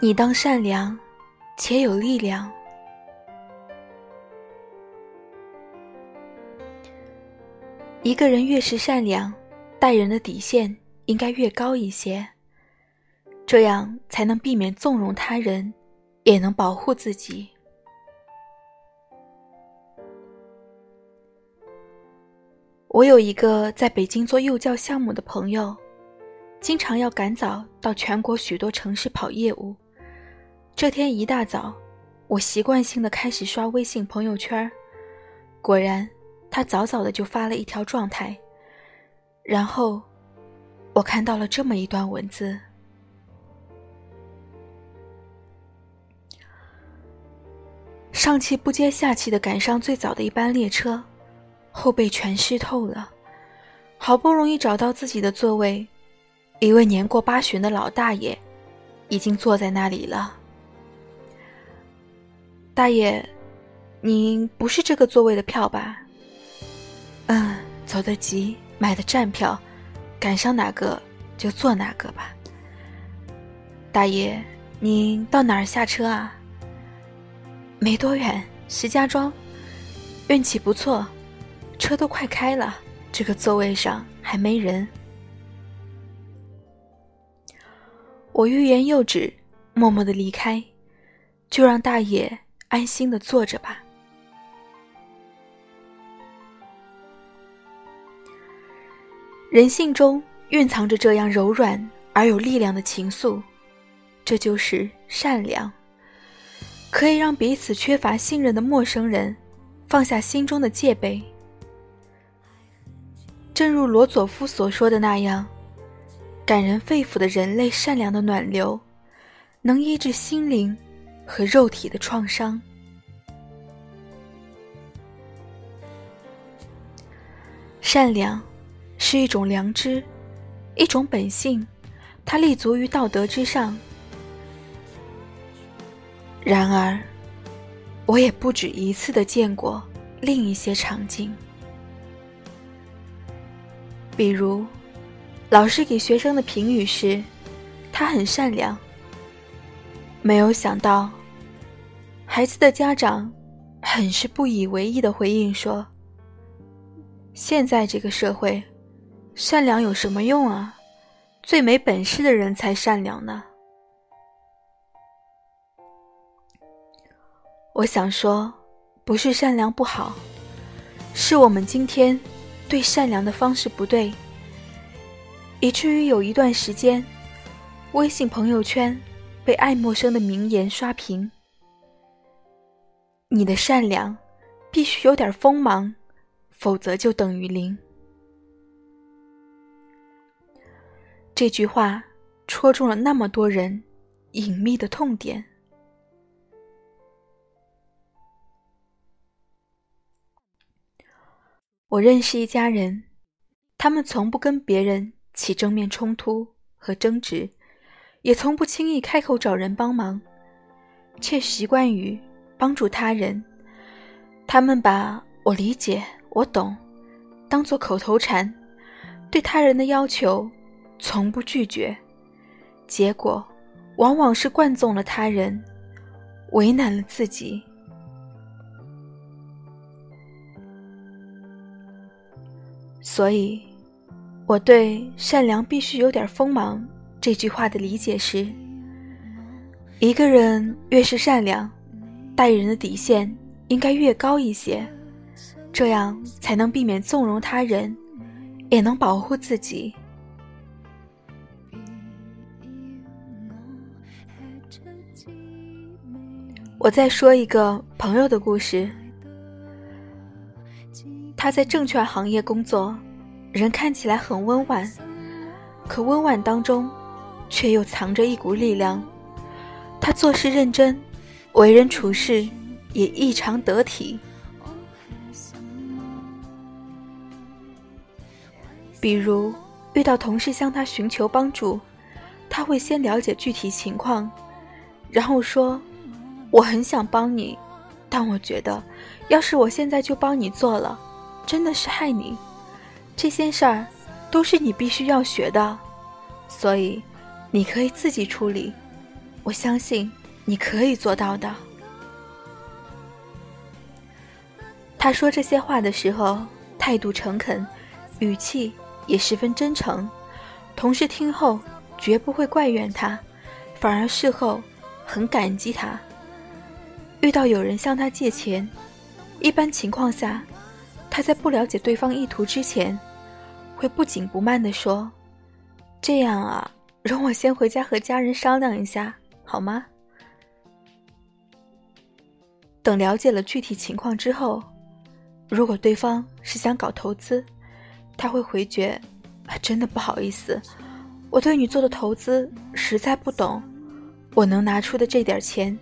你当善良，且有力量。一个人越是善良，待人的底线应该越高一些，这样才能避免纵容他人，也能保护自己。我有一个在北京做幼教项目的朋友，经常要赶早到全国许多城市跑业务。这天一大早，我习惯性的开始刷微信朋友圈，果然，他早早的就发了一条状态。然后，我看到了这么一段文字：上气不接下气的赶上最早的一班列车，后背全湿透了，好不容易找到自己的座位，一位年过八旬的老大爷，已经坐在那里了。大爷，您不是这个座位的票吧？嗯，走得急，买的站票，赶上哪个就坐哪个吧。大爷，您到哪儿下车啊？没多远，石家庄。运气不错，车都快开了，这个座位上还没人。我欲言又止，默默的离开，就让大爷。安心的坐着吧。人性中蕴藏着这样柔软而有力量的情愫，这就是善良。可以让彼此缺乏信任的陌生人放下心中的戒备。正如罗佐夫所说的那样，感人肺腑的人类善良的暖流，能医治心灵。和肉体的创伤。善良是一种良知，一种本性，它立足于道德之上。然而，我也不止一次的见过另一些场景，比如，老师给学生的评语是：“他很善良。”没有想到。孩子的家长很是不以为意的回应说：“现在这个社会，善良有什么用啊？最没本事的人才善良呢。”我想说，不是善良不好，是我们今天对善良的方式不对，以至于有一段时间，微信朋友圈被爱默生的名言刷屏。你的善良必须有点锋芒，否则就等于零。这句话戳中了那么多人隐秘的痛点。我认识一家人，他们从不跟别人起正面冲突和争执，也从不轻易开口找人帮忙，却习惯于。帮助他人，他们把我理解、我懂当做口头禅，对他人的要求从不拒绝，结果往往是惯纵了他人，为难了自己。所以，我对“善良必须有点锋芒”这句话的理解是：一个人越是善良。待人的底线应该越高一些，这样才能避免纵容他人，也能保护自己。我再说一个朋友的故事。他在证券行业工作，人看起来很温婉，可温婉当中，却又藏着一股力量。他做事认真。为人处事也异常得体。比如遇到同事向他寻求帮助，他会先了解具体情况，然后说：“我很想帮你，但我觉得，要是我现在就帮你做了，真的是害你。这些事儿都是你必须要学的，所以你可以自己处理。”我相信你可以做到的。他说这些话的时候，态度诚恳，语气也十分真诚。同事听后绝不会怪怨他，反而事后很感激他。遇到有人向他借钱，一般情况下，他在不了解对方意图之前，会不紧不慢地说：“这样啊，容我先回家和家人商量一下，好吗？”等了解了具体情况之后，如果对方是想搞投资，他会回绝：“真的不好意思，我对你做的投资实在不懂，我能拿出的这点钱。”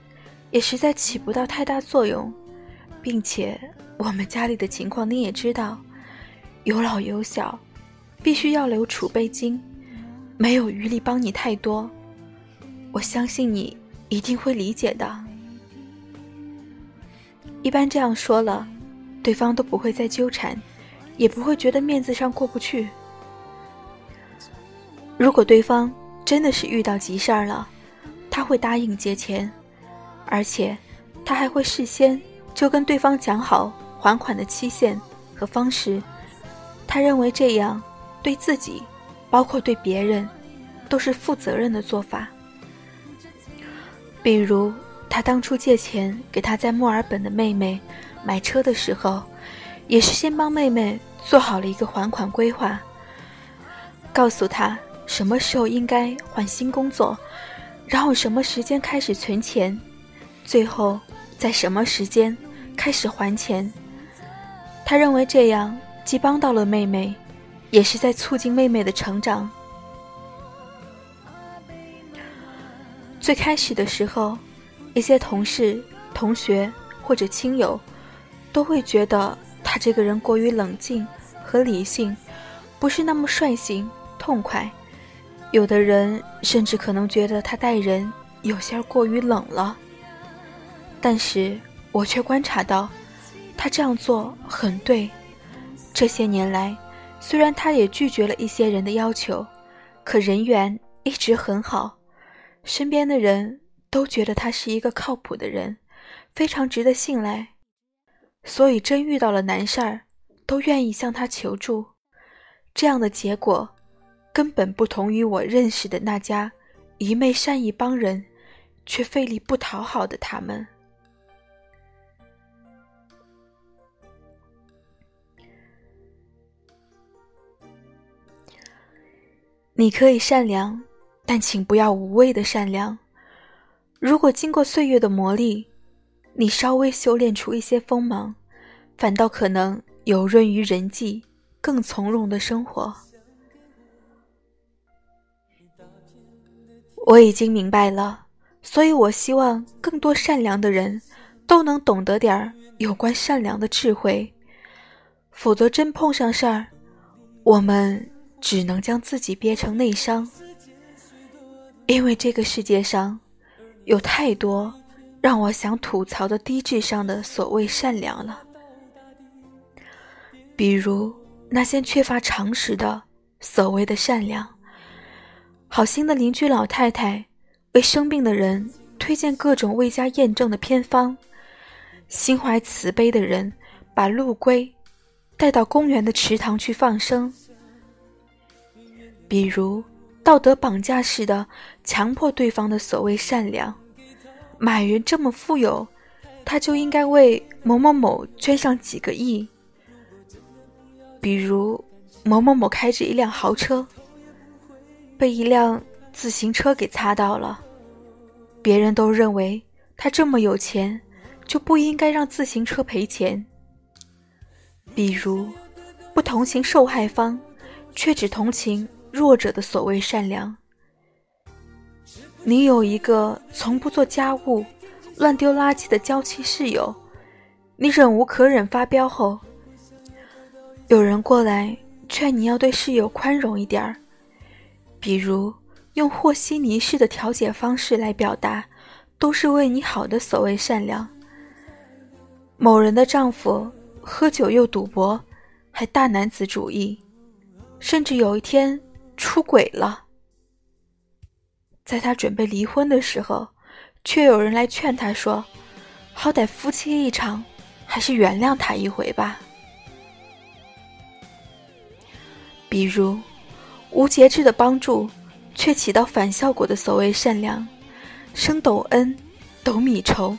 也实在起不到太大作用，并且我们家里的情况你也知道，有老有小，必须要留储备金，没有余力帮你太多。我相信你一定会理解的。一般这样说了，对方都不会再纠缠，也不会觉得面子上过不去。如果对方真的是遇到急事儿了，他会答应借钱。而且，他还会事先就跟对方讲好还款的期限和方式。他认为这样对自己，包括对别人，都是负责任的做法。比如，他当初借钱给他在墨尔本的妹妹买车的时候，也是先帮妹妹做好了一个还款规划，告诉他什么时候应该换新工作，然后什么时间开始存钱。最后，在什么时间开始还钱？他认为这样既帮到了妹妹，也是在促进妹妹的成长。最开始的时候，一些同事、同学或者亲友都会觉得他这个人过于冷静和理性，不是那么率性痛快。有的人甚至可能觉得他待人有些过于冷了。但是我却观察到，他这样做很对。这些年来，虽然他也拒绝了一些人的要求，可人缘一直很好，身边的人都觉得他是一个靠谱的人，非常值得信赖。所以真遇到了难事儿，都愿意向他求助。这样的结果，根本不同于我认识的那家一昧善意帮人，却费力不讨好的他们。你可以善良，但请不要无谓的善良。如果经过岁月的磨砺，你稍微修炼出一些锋芒，反倒可能有润于人际，更从容的生活。我已经明白了，所以我希望更多善良的人都能懂得点儿有关善良的智慧，否则真碰上事儿，我们。只能将自己憋成内伤，因为这个世界上有太多让我想吐槽的低智商的所谓善良了。比如那些缺乏常识的所谓的善良，好心的邻居老太太为生病的人推荐各种未加验证的偏方，心怀慈悲的人把陆龟带到公园的池塘去放生。比如，道德绑架式的强迫对方的所谓善良，马云这么富有，他就应该为某某某捐上几个亿。比如，某某某开着一辆豪车，被一辆自行车给擦到了，别人都认为他这么有钱，就不应该让自行车赔钱。比如，不同情受害方，却只同情。弱者的所谓善良，你有一个从不做家务、乱丢垃圾的娇妻室友，你忍无可忍发飙后，有人过来劝你要对室友宽容一点儿，比如用和稀泥式的调解方式来表达，都是为你好的所谓善良。某人的丈夫喝酒又赌博，还大男子主义，甚至有一天。出轨了，在他准备离婚的时候，却有人来劝他说：“好歹夫妻一场，还是原谅他一回吧。”比如，无节制的帮助，却起到反效果的所谓善良，生斗恩、斗米仇，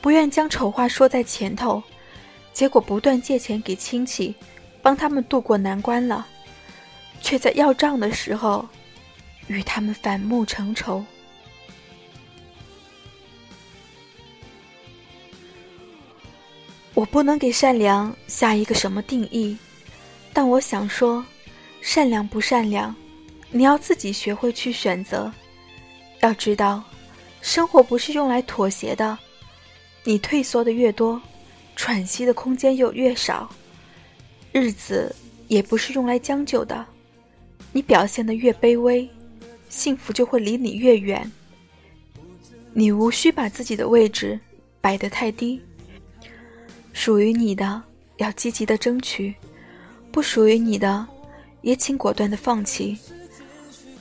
不愿将丑话说在前头，结果不断借钱给亲戚，帮他们渡过难关了，却在要账的时候，与他们反目成仇。我不能给善良下一个什么定义，但我想说。善良不善良，你要自己学会去选择。要知道，生活不是用来妥协的。你退缩的越多，喘息的空间又越少。日子也不是用来将就的。你表现的越卑微，幸福就会离你越远。你无需把自己的位置摆得太低。属于你的，要积极的争取；不属于你的。也请果断的放弃。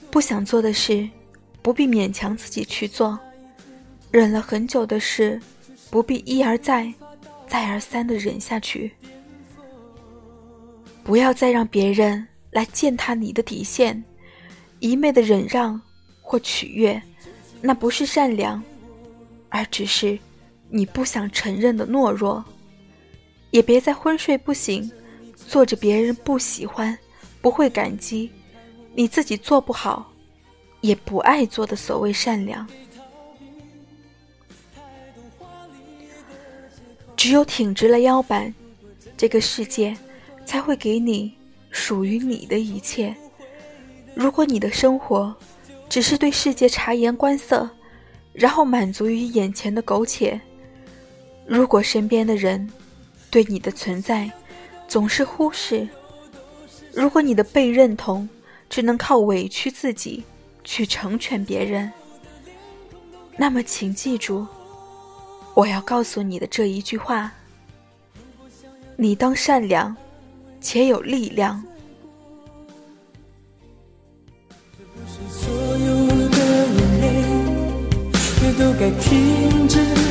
不想做的事，不必勉强自己去做；忍了很久的事，不必一而再、再而三的忍下去。不要再让别人来践踏你的底线，一昧的忍让或取悦，那不是善良，而只是你不想承认的懦弱。也别再昏睡不醒，做着别人不喜欢。不会感激，你自己做不好，也不爱做的所谓善良。只有挺直了腰板，这个世界才会给你属于你的一切。如果你的生活只是对世界察言观色，然后满足于眼前的苟且；如果身边的人对你的存在总是忽视，如果你的被认同只能靠委屈自己去成全别人，那么请记住，我要告诉你的这一句话：你当善良，且有力量。都该停止。